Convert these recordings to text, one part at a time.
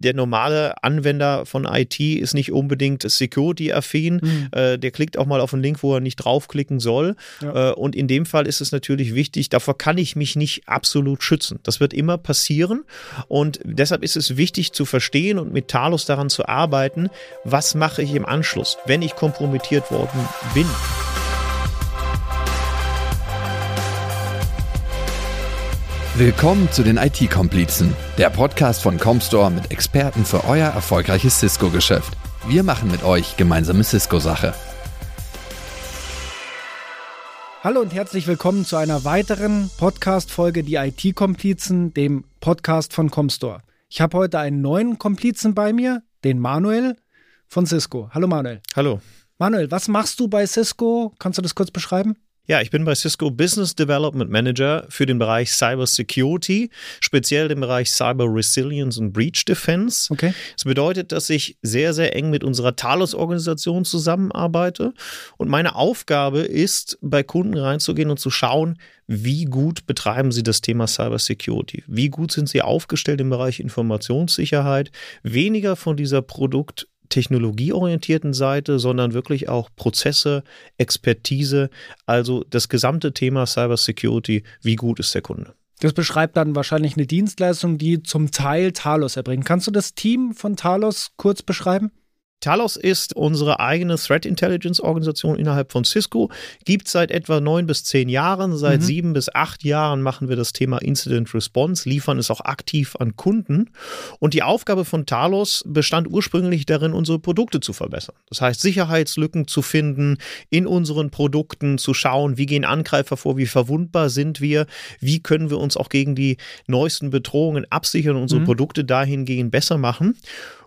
der normale Anwender von IT ist nicht unbedingt security-affin. Mhm. Äh, der klickt auch mal auf einen Link, wo er nicht draufklicken soll. Ja. Äh, und in dem Fall ist es natürlich wichtig, davor kann ich mich nicht absolut schützen. Das wird immer passieren. Und deshalb ist es wichtig zu verstehen und mit Talos daran zu arbeiten, was mache ich im Anschluss, wenn ich kompromittiert worden bin. Willkommen zu den IT-Komplizen, der Podcast von Comstore mit Experten für euer erfolgreiches Cisco-Geschäft. Wir machen mit euch gemeinsame Cisco-Sache. Hallo und herzlich willkommen zu einer weiteren Podcast-Folge Die IT-Komplizen, dem Podcast von Comstore. Ich habe heute einen neuen Komplizen bei mir, den Manuel von Cisco. Hallo Manuel. Hallo. Manuel, was machst du bei Cisco? Kannst du das kurz beschreiben? Ja, ich bin bei Cisco Business Development Manager für den Bereich Cyber Security, speziell den Bereich Cyber Resilience und Breach Defense. Okay. Das bedeutet, dass ich sehr, sehr eng mit unserer Talos-Organisation zusammenarbeite und meine Aufgabe ist, bei Kunden reinzugehen und zu schauen, wie gut betreiben sie das Thema Cyber Security? Wie gut sind sie aufgestellt im Bereich Informationssicherheit? Weniger von dieser Produkt- technologieorientierten Seite, sondern wirklich auch Prozesse, Expertise, also das gesamte Thema Cyber Security, wie gut ist der Kunde. Das beschreibt dann wahrscheinlich eine Dienstleistung, die zum Teil Talos erbringt. Kannst du das Team von Talos kurz beschreiben? Talos ist unsere eigene Threat Intelligence Organisation innerhalb von Cisco. Gibt seit etwa neun bis zehn Jahren. Seit mhm. sieben bis acht Jahren machen wir das Thema Incident Response, liefern es auch aktiv an Kunden. Und die Aufgabe von Talos bestand ursprünglich darin, unsere Produkte zu verbessern. Das heißt, Sicherheitslücken zu finden in unseren Produkten, zu schauen, wie gehen Angreifer vor, wie verwundbar sind wir, wie können wir uns auch gegen die neuesten Bedrohungen absichern und unsere mhm. Produkte dahingehend besser machen.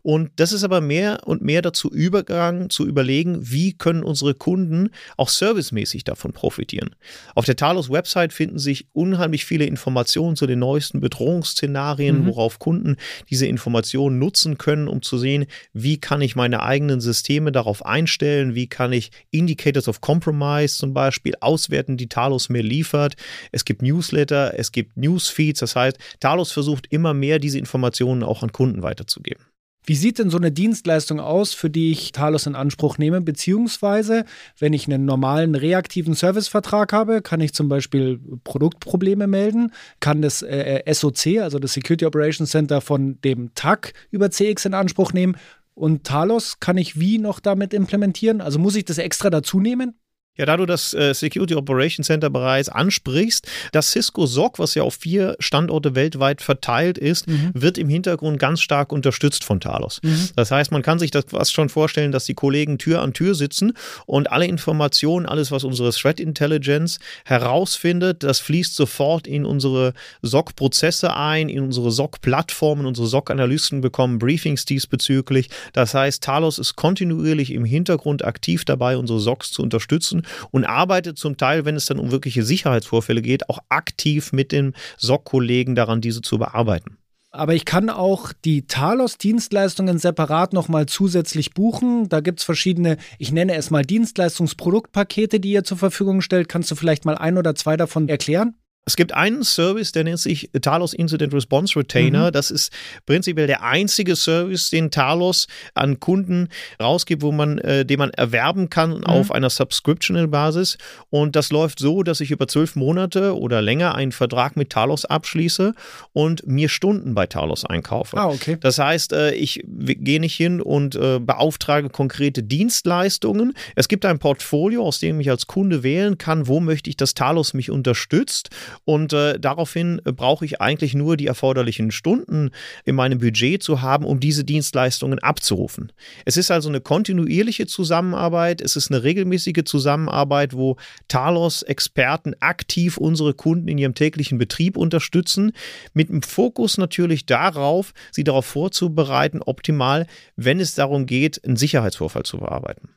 Und das ist aber mehr und mehr dazu übergegangen, zu überlegen, wie können unsere Kunden auch servicemäßig davon profitieren. Auf der Talos Website finden sich unheimlich viele Informationen zu den neuesten Bedrohungsszenarien, mhm. worauf Kunden diese Informationen nutzen können, um zu sehen, wie kann ich meine eigenen Systeme darauf einstellen, wie kann ich Indicators of Compromise zum Beispiel auswerten, die Talos mir liefert. Es gibt Newsletter, es gibt Newsfeeds, das heißt, Talos versucht immer mehr diese Informationen auch an Kunden weiterzugeben. Wie sieht denn so eine Dienstleistung aus, für die ich Talos in Anspruch nehme? Beziehungsweise, wenn ich einen normalen reaktiven Servicevertrag habe, kann ich zum Beispiel Produktprobleme melden, kann das äh, SOC, also das Security Operations Center von dem TAC über CX in Anspruch nehmen. Und Talos kann ich wie noch damit implementieren? Also muss ich das extra dazu nehmen? Ja, da du das äh, Security Operations Center bereits ansprichst, das Cisco SOC, was ja auf vier Standorte weltweit verteilt ist, mhm. wird im Hintergrund ganz stark unterstützt von Talos. Mhm. Das heißt, man kann sich das fast schon vorstellen, dass die Kollegen Tür an Tür sitzen und alle Informationen, alles, was unsere Threat Intelligence herausfindet, das fließt sofort in unsere SOC-Prozesse ein, in unsere SOC-Plattformen. Unsere SOC-Analysten bekommen Briefings diesbezüglich. Das heißt, Talos ist kontinuierlich im Hintergrund aktiv dabei, unsere SOCs zu unterstützen und arbeitet zum Teil, wenn es dann um wirkliche Sicherheitsvorfälle geht, auch aktiv mit den SOC-Kollegen daran, diese zu bearbeiten. Aber ich kann auch die Talos-Dienstleistungen separat nochmal zusätzlich buchen. Da gibt es verschiedene, ich nenne es mal Dienstleistungsproduktpakete, die ihr zur Verfügung stellt. Kannst du vielleicht mal ein oder zwei davon erklären? Es gibt einen Service, der nennt sich Talos Incident Response Retainer. Mhm. Das ist prinzipiell der einzige Service, den Talos an Kunden rausgibt, wo man, äh, den man erwerben kann mhm. auf einer Subscriptional-Basis. Und das läuft so, dass ich über zwölf Monate oder länger einen Vertrag mit Talos abschließe und mir Stunden bei Talos einkaufe. Ah, okay. Das heißt, äh, ich gehe nicht hin und äh, beauftrage konkrete Dienstleistungen. Es gibt ein Portfolio, aus dem ich als Kunde wählen kann, wo möchte ich, dass Talos mich unterstützt. Und äh, daraufhin brauche ich eigentlich nur die erforderlichen Stunden in meinem Budget zu haben, um diese Dienstleistungen abzurufen. Es ist also eine kontinuierliche Zusammenarbeit, es ist eine regelmäßige Zusammenarbeit, wo Talos-Experten aktiv unsere Kunden in ihrem täglichen Betrieb unterstützen, mit dem Fokus natürlich darauf, sie darauf vorzubereiten, optimal, wenn es darum geht, einen Sicherheitsvorfall zu bearbeiten.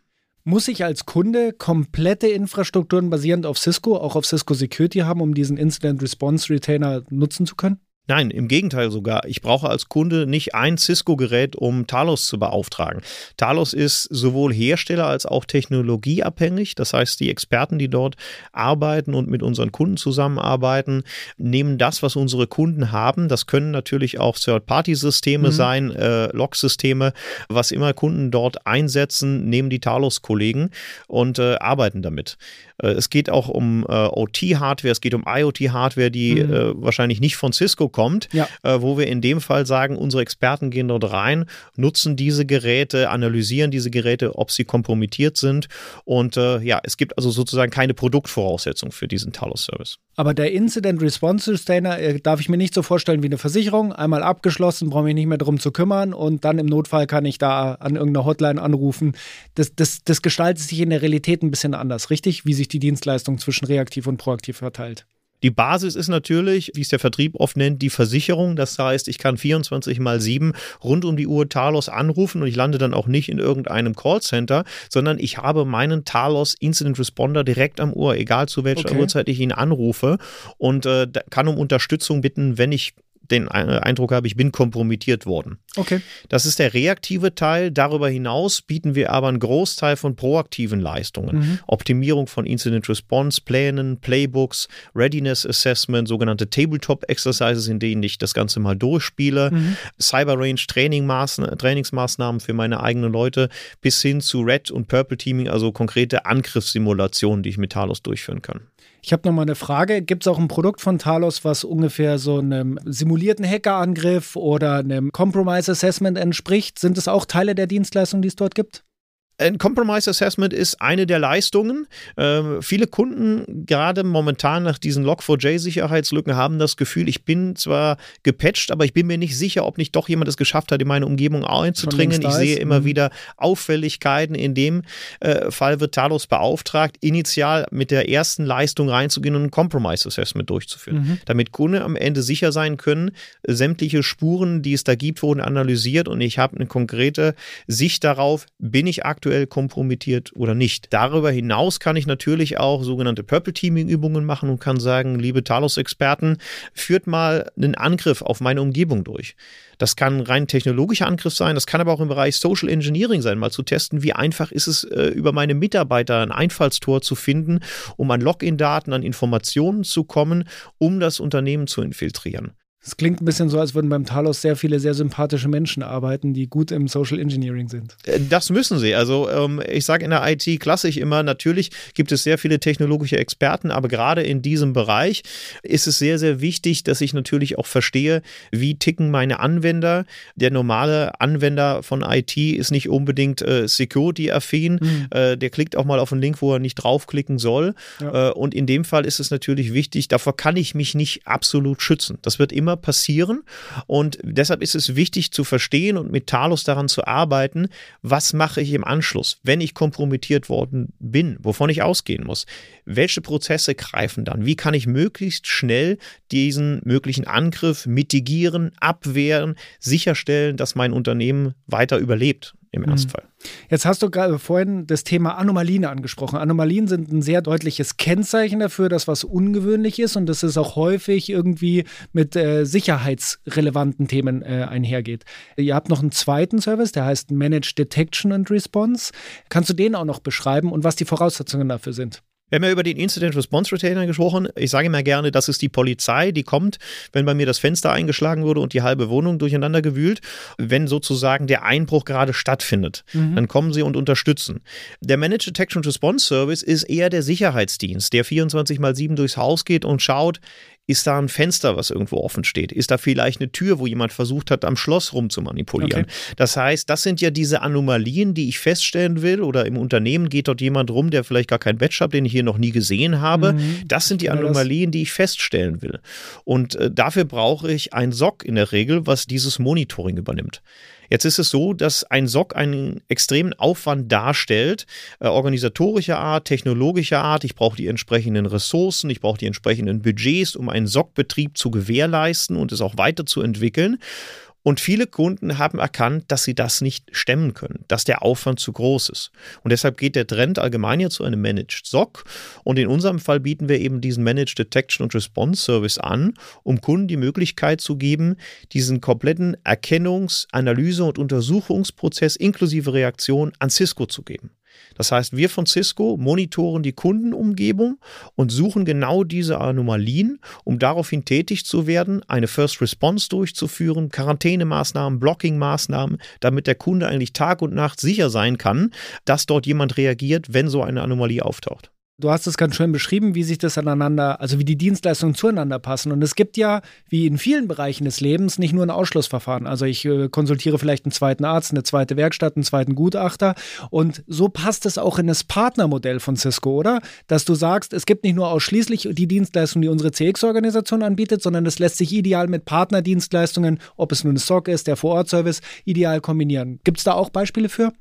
Muss ich als Kunde komplette Infrastrukturen basierend auf Cisco, auch auf Cisco Security haben, um diesen Incident Response Retainer nutzen zu können? Nein, im Gegenteil sogar. Ich brauche als Kunde nicht ein Cisco-Gerät, um Talos zu beauftragen. Talos ist sowohl Hersteller als auch technologieabhängig. Das heißt, die Experten, die dort arbeiten und mit unseren Kunden zusammenarbeiten, nehmen das, was unsere Kunden haben. Das können natürlich auch Third-Party-Systeme mhm. sein, äh, Log-Systeme, was immer Kunden dort einsetzen, nehmen die Talos-Kollegen und äh, arbeiten damit. Äh, es geht auch um äh, OT-Hardware, es geht um IoT-Hardware, die mhm. Äh, wahrscheinlich nicht von Cisco kommt, ja. wo wir in dem Fall sagen, unsere Experten gehen dort rein, nutzen diese Geräte, analysieren diese Geräte, ob sie kompromittiert sind. Und ja, es gibt also sozusagen keine Produktvoraussetzung für diesen Talos-Service. Aber der Incident Response Sustainer darf ich mir nicht so vorstellen wie eine Versicherung. Einmal abgeschlossen, brauche mich nicht mehr darum zu kümmern und dann im Notfall kann ich da an irgendeiner Hotline anrufen. Das, das, das gestaltet sich in der Realität ein bisschen anders, richtig? Wie sich die Dienstleistung zwischen reaktiv und proaktiv verteilt. Die Basis ist natürlich, wie es der Vertrieb oft nennt, die Versicherung. Das heißt, ich kann 24 mal 7 rund um die Uhr Talos anrufen und ich lande dann auch nicht in irgendeinem Callcenter, sondern ich habe meinen Talos Incident Responder direkt am Ohr, egal zu welcher okay. Uhrzeit ich ihn anrufe und äh, kann um Unterstützung bitten, wenn ich den Eindruck habe, ich bin kompromittiert worden. Okay. Das ist der reaktive Teil. Darüber hinaus bieten wir aber einen Großteil von proaktiven Leistungen. Mhm. Optimierung von Incident Response Plänen, Playbooks, Readiness Assessment, sogenannte Tabletop Exercises, in denen ich das Ganze mal durchspiele, mhm. Cyber Range Trainingsmaßnahmen für meine eigenen Leute, bis hin zu Red und Purple Teaming, also konkrete Angriffssimulationen, die ich mit Talos durchführen kann. Ich habe noch mal eine Frage. Gibt es auch ein Produkt von Talos, was ungefähr so einem simulierten Hackerangriff oder einem Compromise Assessment entspricht? Sind es auch Teile der Dienstleistung, die es dort gibt? Ein Compromise Assessment ist eine der Leistungen. Ähm, viele Kunden, gerade momentan nach diesen Log4j-Sicherheitslücken, haben das Gefühl, ich bin zwar gepatcht, aber ich bin mir nicht sicher, ob nicht doch jemand es geschafft hat, in meine Umgebung einzudringen. Ich sehe immer mhm. wieder Auffälligkeiten. In dem äh, Fall wird Talos beauftragt, initial mit der ersten Leistung reinzugehen und ein Compromise Assessment durchzuführen, mhm. damit Kunden am Ende sicher sein können, sämtliche Spuren, die es da gibt, wurden analysiert und ich habe eine konkrete Sicht darauf, bin ich aktuell aktuell kompromittiert oder nicht. Darüber hinaus kann ich natürlich auch sogenannte Purple Teaming Übungen machen und kann sagen, liebe Talos-Experten, führt mal einen Angriff auf meine Umgebung durch. Das kann rein technologischer Angriff sein, das kann aber auch im Bereich Social Engineering sein, mal zu testen, wie einfach ist es, äh, über meine Mitarbeiter ein Einfallstor zu finden, um an Login-Daten, an Informationen zu kommen, um das Unternehmen zu infiltrieren. Es klingt ein bisschen so, als würden beim Talos sehr viele sehr sympathische Menschen arbeiten, die gut im Social Engineering sind. Äh, das müssen sie. Also ähm, ich sage in der IT klassisch immer, natürlich gibt es sehr viele technologische Experten, aber gerade in diesem Bereich ist es sehr, sehr wichtig, dass ich natürlich auch verstehe, wie ticken meine Anwender. Der normale Anwender von IT ist nicht unbedingt äh, security-affin. Mhm. Äh, der klickt auch mal auf einen Link, wo er nicht draufklicken soll. Ja. Äh, und in dem Fall ist es natürlich wichtig, davor kann ich mich nicht absolut schützen. Das wird immer passieren. Und deshalb ist es wichtig zu verstehen und mit Talos daran zu arbeiten, was mache ich im Anschluss, wenn ich kompromittiert worden bin, wovon ich ausgehen muss. Welche Prozesse greifen dann? Wie kann ich möglichst schnell diesen möglichen Angriff mitigieren, abwehren, sicherstellen, dass mein Unternehmen weiter überlebt? Im mhm. Ernstfall. Jetzt hast du gerade vorhin das Thema Anomalien angesprochen. Anomalien sind ein sehr deutliches Kennzeichen dafür, dass was ungewöhnlich ist und dass es auch häufig irgendwie mit äh, sicherheitsrelevanten Themen äh, einhergeht. Ihr habt noch einen zweiten Service, der heißt Managed Detection and Response. Kannst du den auch noch beschreiben und was die Voraussetzungen dafür sind? Wir haben ja über den Incident Response Retainer gesprochen. Ich sage immer gerne, das ist die Polizei, die kommt, wenn bei mir das Fenster eingeschlagen wurde und die halbe Wohnung durcheinander gewühlt. Wenn sozusagen der Einbruch gerade stattfindet, mhm. dann kommen sie und unterstützen. Der Managed Detection Response Service ist eher der Sicherheitsdienst, der 24 mal 7 durchs Haus geht und schaut, ist da ein Fenster, was irgendwo offen steht? Ist da vielleicht eine Tür, wo jemand versucht hat, am Schloss rumzumanipulieren? Okay. Das heißt, das sind ja diese Anomalien, die ich feststellen will. Oder im Unternehmen geht dort jemand rum, der vielleicht gar keinen Badge hat, den ich hier noch nie gesehen habe. Mhm. Das sind die Anomalien, die ich feststellen will. Und äh, dafür brauche ich ein SOC in der Regel, was dieses Monitoring übernimmt. Jetzt ist es so, dass ein SOC einen extremen Aufwand darstellt, äh, organisatorischer Art, technologischer Art. Ich brauche die entsprechenden Ressourcen, ich brauche die entsprechenden Budgets, um einen SOC-Betrieb zu gewährleisten und es auch weiterzuentwickeln. Und viele Kunden haben erkannt, dass sie das nicht stemmen können, dass der Aufwand zu groß ist. Und deshalb geht der Trend allgemein hier zu einem Managed SOC. Und in unserem Fall bieten wir eben diesen Managed Detection und Response Service an, um Kunden die Möglichkeit zu geben, diesen kompletten Erkennungs-, Analyse- und Untersuchungsprozess inklusive Reaktion an Cisco zu geben. Das heißt, wir von Cisco monitoren die Kundenumgebung und suchen genau diese Anomalien, um daraufhin tätig zu werden, eine First Response durchzuführen, Quarantänemaßnahmen, Blocking-Maßnahmen, damit der Kunde eigentlich Tag und Nacht sicher sein kann, dass dort jemand reagiert, wenn so eine Anomalie auftaucht. Du hast es ganz schön beschrieben, wie sich das aneinander, also wie die Dienstleistungen zueinander passen. Und es gibt ja, wie in vielen Bereichen des Lebens, nicht nur ein Ausschlussverfahren. Also ich äh, konsultiere vielleicht einen zweiten Arzt, eine zweite Werkstatt, einen zweiten Gutachter. Und so passt es auch in das Partnermodell von Cisco, oder? Dass du sagst, es gibt nicht nur ausschließlich die Dienstleistung, die unsere CX-Organisation anbietet, sondern es lässt sich ideal mit Partnerdienstleistungen, ob es nun ein SOC ist, der Vor-Ort-Service, ideal kombinieren. Gibt es da auch Beispiele für?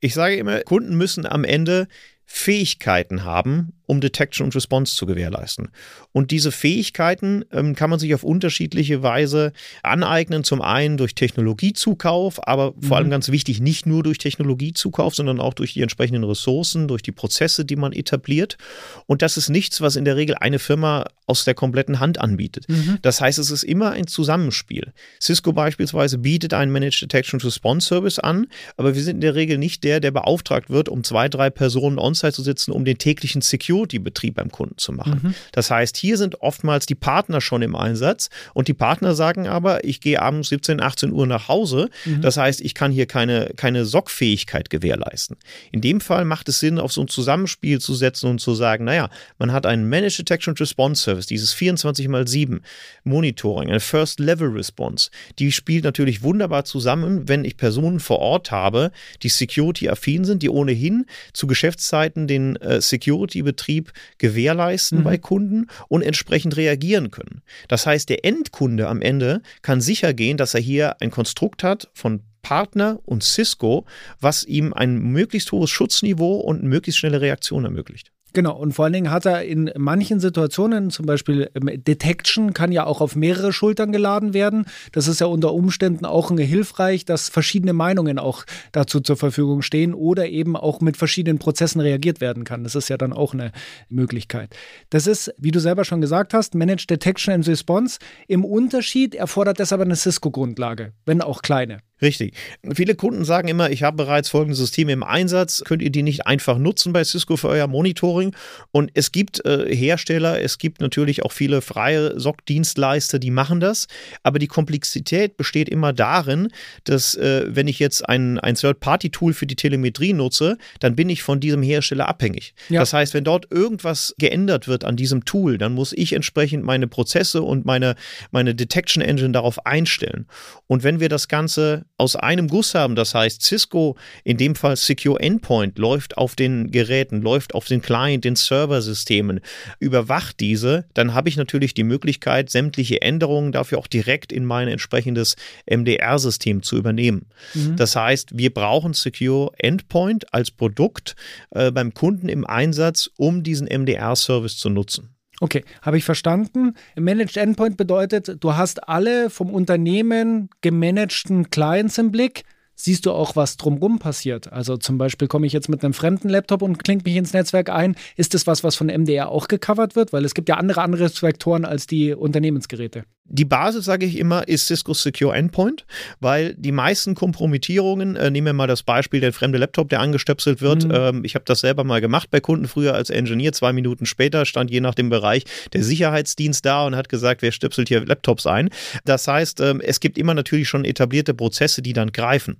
Ich sage immer, Kunden müssen am Ende Fähigkeiten haben, um Detection und Response zu gewährleisten. Und diese Fähigkeiten ähm, kann man sich auf unterschiedliche Weise aneignen. Zum einen durch Technologiezukauf, aber mhm. vor allem ganz wichtig, nicht nur durch Technologiezukauf, sondern auch durch die entsprechenden Ressourcen, durch die Prozesse, die man etabliert. Und das ist nichts, was in der Regel eine Firma aus der kompletten Hand anbietet. Mhm. Das heißt, es ist immer ein Zusammenspiel. Cisco beispielsweise bietet einen Managed Detection Response Service an, aber wir sind in der Regel nicht der, der beauftragt wird, um zwei, drei Personen on-site zu sitzen, um den täglichen Security Security-Betrieb beim Kunden zu machen. Mhm. Das heißt, hier sind oftmals die Partner schon im Einsatz und die Partner sagen aber, ich gehe abends 17, 18 Uhr nach Hause. Mhm. Das heißt, ich kann hier keine, keine SOC-Fähigkeit gewährleisten. In dem Fall macht es Sinn, auf so ein Zusammenspiel zu setzen und zu sagen, naja, man hat einen Managed Detection Response Service, dieses 24 x 7 Monitoring, eine First Level Response. Die spielt natürlich wunderbar zusammen, wenn ich Personen vor Ort habe, die Security-affin sind, die ohnehin zu Geschäftszeiten den äh, Security-Betrieb Betrieb gewährleisten mhm. bei Kunden und entsprechend reagieren können. Das heißt, der Endkunde am Ende kann sicher gehen, dass er hier ein Konstrukt hat von Partner und Cisco, was ihm ein möglichst hohes Schutzniveau und möglichst schnelle Reaktion ermöglicht. Genau, und vor allen Dingen hat er in manchen Situationen, zum Beispiel ähm, Detection kann ja auch auf mehrere Schultern geladen werden. Das ist ja unter Umständen auch hilfreich, dass verschiedene Meinungen auch dazu zur Verfügung stehen oder eben auch mit verschiedenen Prozessen reagiert werden kann. Das ist ja dann auch eine Möglichkeit. Das ist, wie du selber schon gesagt hast, Managed Detection and Response. Im Unterschied erfordert das aber eine Cisco-Grundlage, wenn auch kleine. Richtig. Viele Kunden sagen immer, ich habe bereits folgende Systeme im Einsatz, könnt ihr die nicht einfach nutzen bei Cisco für euer Monitoring? Und es gibt äh, Hersteller, es gibt natürlich auch viele freie SOC-Dienstleister, die machen das, aber die Komplexität besteht immer darin, dass äh, wenn ich jetzt ein, ein Third-Party-Tool für die Telemetrie nutze, dann bin ich von diesem Hersteller abhängig. Ja. Das heißt, wenn dort irgendwas geändert wird an diesem Tool, dann muss ich entsprechend meine Prozesse und meine, meine Detection Engine darauf einstellen. Und wenn wir das Ganze aus einem Guss haben. Das heißt, Cisco, in dem Fall Secure Endpoint, läuft auf den Geräten, läuft auf den Client, den Serversystemen, überwacht diese, dann habe ich natürlich die Möglichkeit, sämtliche Änderungen dafür auch direkt in mein entsprechendes MDR-System zu übernehmen. Mhm. Das heißt, wir brauchen Secure Endpoint als Produkt äh, beim Kunden im Einsatz, um diesen MDR-Service zu nutzen. Okay, habe ich verstanden. Managed Endpoint bedeutet, du hast alle vom Unternehmen gemanagten Clients im Blick. Siehst du auch, was drumherum passiert? Also zum Beispiel komme ich jetzt mit einem fremden Laptop und klinge mich ins Netzwerk ein. Ist das was, was von MDR auch gecovert wird? Weil es gibt ja andere Angriffsvektoren als die Unternehmensgeräte. Die Basis, sage ich immer, ist Cisco Secure Endpoint, weil die meisten Kompromittierungen, äh, nehmen wir mal das Beispiel, der fremde Laptop, der angestöpselt wird. Mhm. Ähm, ich habe das selber mal gemacht bei Kunden früher als Engineer. Zwei Minuten später stand je nach dem Bereich der Sicherheitsdienst da und hat gesagt, wer stöpselt hier Laptops ein. Das heißt, ähm, es gibt immer natürlich schon etablierte Prozesse, die dann greifen.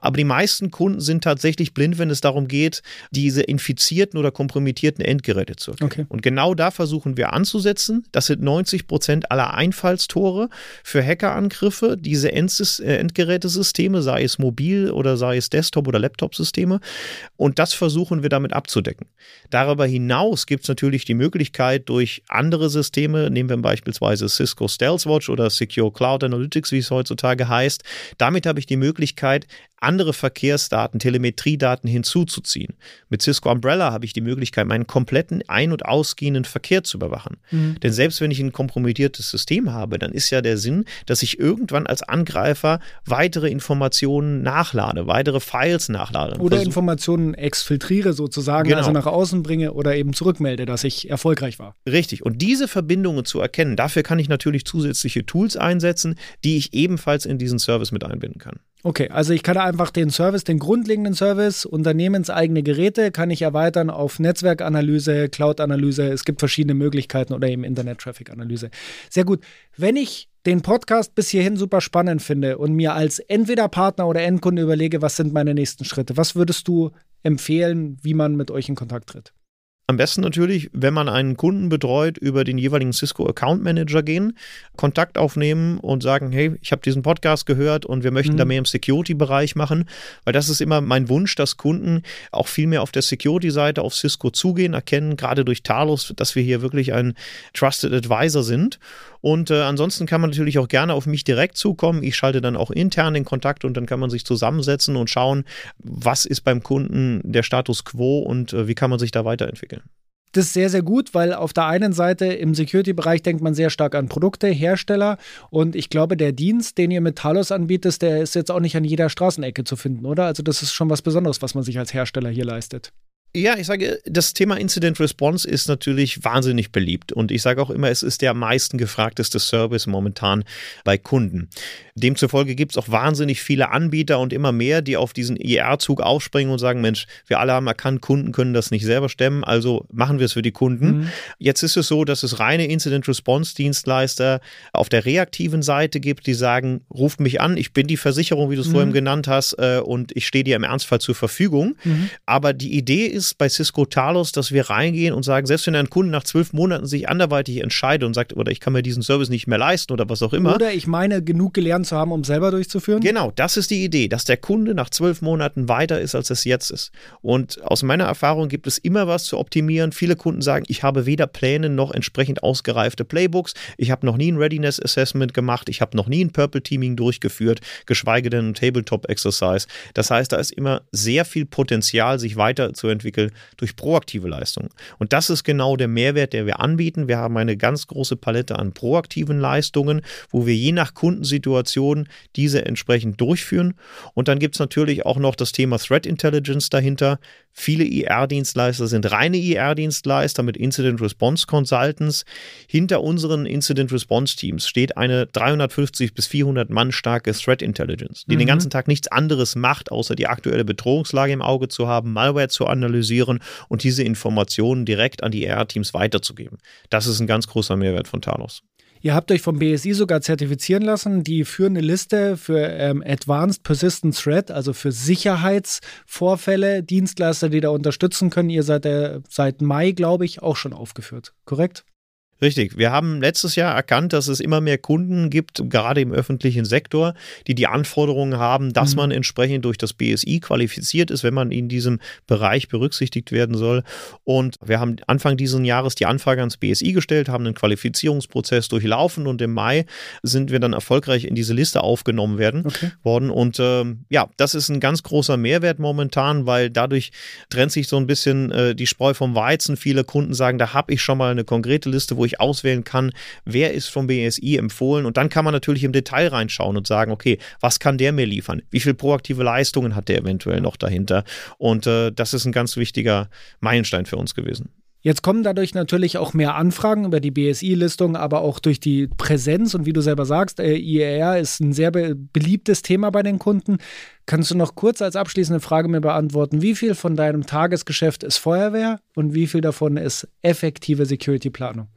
Aber die meisten Kunden sind tatsächlich blind, wenn es darum geht, diese infizierten oder kompromittierten Endgeräte zu erkennen. Okay. Und genau da versuchen wir anzusetzen. Das sind 90 Prozent aller Einfalls Tore für Hackerangriffe, diese äh, Endgerätesysteme, sei es mobil oder sei es Desktop- oder Laptop-Systeme. Und das versuchen wir damit abzudecken. Darüber hinaus gibt es natürlich die Möglichkeit, durch andere Systeme, nehmen wir beispielsweise Cisco Stealth Watch oder Secure Cloud Analytics, wie es heutzutage heißt, damit habe ich die Möglichkeit, andere Verkehrsdaten, Telemetriedaten hinzuzuziehen. Mit Cisco Umbrella habe ich die Möglichkeit, meinen kompletten ein- und ausgehenden Verkehr zu überwachen. Mhm. Denn selbst wenn ich ein kompromittiertes System habe, dann ist ja der Sinn, dass ich irgendwann als Angreifer weitere Informationen nachlade, weitere Files nachlade. Oder Versuch Informationen exfiltriere sozusagen, genau. also nach außen bringe oder eben zurückmelde, dass ich erfolgreich war. Richtig. Und diese Verbindungen zu erkennen, dafür kann ich natürlich zusätzliche Tools einsetzen, die ich ebenfalls in diesen Service mit einbinden kann. Okay, also ich kann einfach den Service, den grundlegenden Service, unternehmenseigene Geräte, kann ich erweitern auf Netzwerkanalyse, Cloud-Analyse. Es gibt verschiedene Möglichkeiten oder eben Internet-Traffic-Analyse. Sehr gut. Wenn ich den Podcast bis hierhin super spannend finde und mir als entweder Partner oder Endkunde überlege, was sind meine nächsten Schritte, was würdest du empfehlen, wie man mit euch in Kontakt tritt? Am besten natürlich, wenn man einen Kunden betreut, über den jeweiligen Cisco Account Manager gehen, Kontakt aufnehmen und sagen, hey, ich habe diesen Podcast gehört und wir möchten mhm. da mehr im Security-Bereich machen, weil das ist immer mein Wunsch, dass Kunden auch viel mehr auf der Security-Seite auf Cisco zugehen, erkennen, gerade durch Talos, dass wir hier wirklich ein Trusted Advisor sind und äh, ansonsten kann man natürlich auch gerne auf mich direkt zukommen. Ich schalte dann auch intern den Kontakt und dann kann man sich zusammensetzen und schauen, was ist beim Kunden der Status quo und äh, wie kann man sich da weiterentwickeln. Das ist sehr, sehr gut, weil auf der einen Seite im Security-Bereich denkt man sehr stark an Produkte, Hersteller und ich glaube, der Dienst, den ihr mit Talos anbietet, der ist jetzt auch nicht an jeder Straßenecke zu finden, oder? Also das ist schon was Besonderes, was man sich als Hersteller hier leistet. Ja, ich sage, das Thema Incident Response ist natürlich wahnsinnig beliebt und ich sage auch immer, es ist der am meisten gefragteste Service momentan bei Kunden. Demzufolge gibt es auch wahnsinnig viele Anbieter und immer mehr, die auf diesen IR-Zug aufspringen und sagen, Mensch, wir alle haben erkannt, Kunden können das nicht selber stemmen, also machen wir es für die Kunden. Mhm. Jetzt ist es so, dass es reine Incident Response Dienstleister auf der reaktiven Seite gibt, die sagen, ruft mich an, ich bin die Versicherung, wie du es mhm. vorhin genannt hast, äh, und ich stehe dir im Ernstfall zur Verfügung. Mhm. Aber die Idee ist, ist bei Cisco Talos, dass wir reingehen und sagen, selbst wenn ein Kunde nach zwölf Monaten sich anderweitig entscheidet und sagt, oder ich kann mir diesen Service nicht mehr leisten oder was auch immer. Oder ich meine, genug gelernt zu haben, um selber durchzuführen. Genau, das ist die Idee, dass der Kunde nach zwölf Monaten weiter ist, als es jetzt ist. Und aus meiner Erfahrung gibt es immer was zu optimieren. Viele Kunden sagen, ich habe weder Pläne noch entsprechend ausgereifte Playbooks. Ich habe noch nie ein Readiness Assessment gemacht. Ich habe noch nie ein Purple Teaming durchgeführt, geschweige denn ein Tabletop Exercise. Das heißt, da ist immer sehr viel Potenzial, sich weiterzuentwickeln entwickeln durch proaktive Leistungen. Und das ist genau der Mehrwert, der wir anbieten. Wir haben eine ganz große Palette an proaktiven Leistungen, wo wir je nach Kundensituation diese entsprechend durchführen. Und dann gibt es natürlich auch noch das Thema Threat Intelligence dahinter. Viele IR-Dienstleister sind reine IR-Dienstleister mit Incident Response Consultants. Hinter unseren Incident Response Teams steht eine 350 bis 400 Mann starke Threat Intelligence, die mhm. den ganzen Tag nichts anderes macht, außer die aktuelle Bedrohungslage im Auge zu haben, Malware zu analysieren und diese Informationen direkt an die IR-Teams weiterzugeben. Das ist ein ganz großer Mehrwert von Talos. Ihr habt euch vom BSI sogar zertifizieren lassen. Die führen eine Liste für ähm, Advanced Persistent Threat, also für Sicherheitsvorfälle, Dienstleister, die da unterstützen können. Ihr seid äh, seit Mai, glaube ich, auch schon aufgeführt. Korrekt? Richtig. Wir haben letztes Jahr erkannt, dass es immer mehr Kunden gibt, gerade im öffentlichen Sektor, die die Anforderungen haben, dass mhm. man entsprechend durch das BSI qualifiziert ist, wenn man in diesem Bereich berücksichtigt werden soll. Und wir haben Anfang dieses Jahres die Anfrage ans BSI gestellt, haben einen Qualifizierungsprozess durchlaufen und im Mai sind wir dann erfolgreich in diese Liste aufgenommen werden okay. worden. Und äh, ja, das ist ein ganz großer Mehrwert momentan, weil dadurch trennt sich so ein bisschen äh, die Spreu vom Weizen. Viele Kunden sagen, da habe ich schon mal eine konkrete Liste, wo ich ich auswählen kann, wer ist vom BSI empfohlen. Und dann kann man natürlich im Detail reinschauen und sagen, okay, was kann der mir liefern? Wie viele proaktive Leistungen hat der eventuell noch dahinter? Und äh, das ist ein ganz wichtiger Meilenstein für uns gewesen. Jetzt kommen dadurch natürlich auch mehr Anfragen über die BSI-Listung, aber auch durch die Präsenz und wie du selber sagst, äh, IER ist ein sehr be beliebtes Thema bei den Kunden. Kannst du noch kurz als abschließende Frage mir beantworten, wie viel von deinem Tagesgeschäft ist Feuerwehr und wie viel davon ist effektive Security-Planung?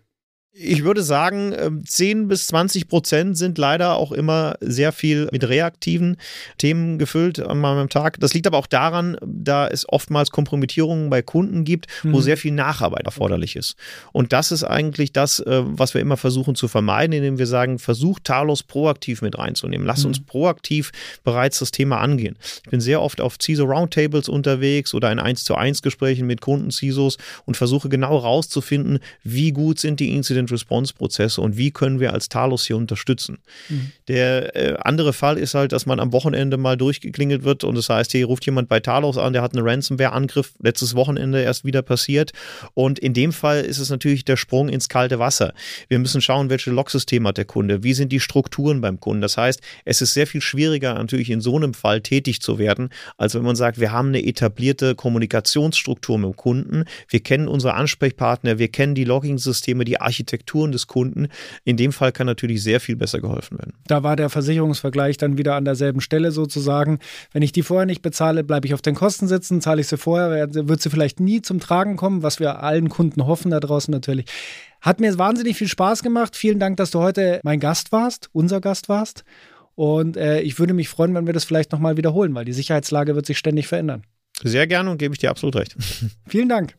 Ich würde sagen, 10 ähm, bis 20 Prozent sind leider auch immer sehr viel mit reaktiven Themen gefüllt an meinem Tag. Das liegt aber auch daran, da es oftmals Kompromittierungen bei Kunden gibt, wo mhm. sehr viel Nacharbeit erforderlich ist. Und das ist eigentlich das, äh, was wir immer versuchen zu vermeiden, indem wir sagen, versucht Talos proaktiv mit reinzunehmen. Lass mhm. uns proaktiv bereits das Thema angehen. Ich bin sehr oft auf CISO Roundtables unterwegs oder in 1 zu 1 Gesprächen mit Kunden CISOs und versuche genau rauszufinden, wie gut sind die Incident Incident-Response-Prozesse und wie können wir als Talos hier unterstützen. Mhm. Der äh, andere Fall ist halt, dass man am Wochenende mal durchgeklingelt wird und das heißt, hier ruft jemand bei Talos an, der hat einen Ransomware-Angriff letztes Wochenende erst wieder passiert und in dem Fall ist es natürlich der Sprung ins kalte Wasser. Wir müssen schauen, welche Logsysteme hat der Kunde, wie sind die Strukturen beim Kunden. Das heißt, es ist sehr viel schwieriger natürlich in so einem Fall tätig zu werden, als wenn man sagt, wir haben eine etablierte Kommunikationsstruktur mit dem Kunden, wir kennen unsere Ansprechpartner, wir kennen die Logging-Systeme, die Architekturen des Kunden. In dem Fall kann natürlich sehr viel besser geholfen werden. Da war der Versicherungsvergleich dann wieder an derselben Stelle sozusagen. Wenn ich die vorher nicht bezahle, bleibe ich auf den Kosten sitzen, zahle ich sie vorher, wird sie vielleicht nie zum Tragen kommen, was wir allen Kunden hoffen da draußen natürlich. Hat mir wahnsinnig viel Spaß gemacht. Vielen Dank, dass du heute mein Gast warst, unser Gast warst. Und äh, ich würde mich freuen, wenn wir das vielleicht nochmal wiederholen, weil die Sicherheitslage wird sich ständig verändern. Sehr gerne und gebe ich dir absolut recht. Vielen Dank.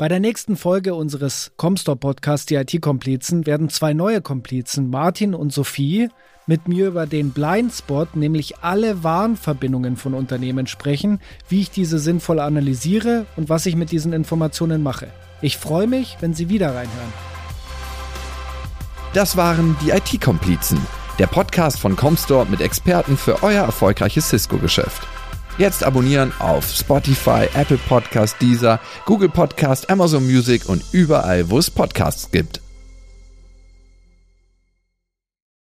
Bei der nächsten Folge unseres Comstore-Podcasts, die IT-Komplizen, werden zwei neue Komplizen, Martin und Sophie, mit mir über den Blindspot, nämlich alle Warnverbindungen von Unternehmen sprechen, wie ich diese sinnvoll analysiere und was ich mit diesen Informationen mache. Ich freue mich, wenn Sie wieder reinhören. Das waren die IT-Komplizen, der Podcast von Comstore mit Experten für euer erfolgreiches Cisco-Geschäft. Jetzt abonnieren auf Spotify, Apple Podcast, Deezer, Google Podcast, Amazon Music und überall, wo es Podcasts gibt.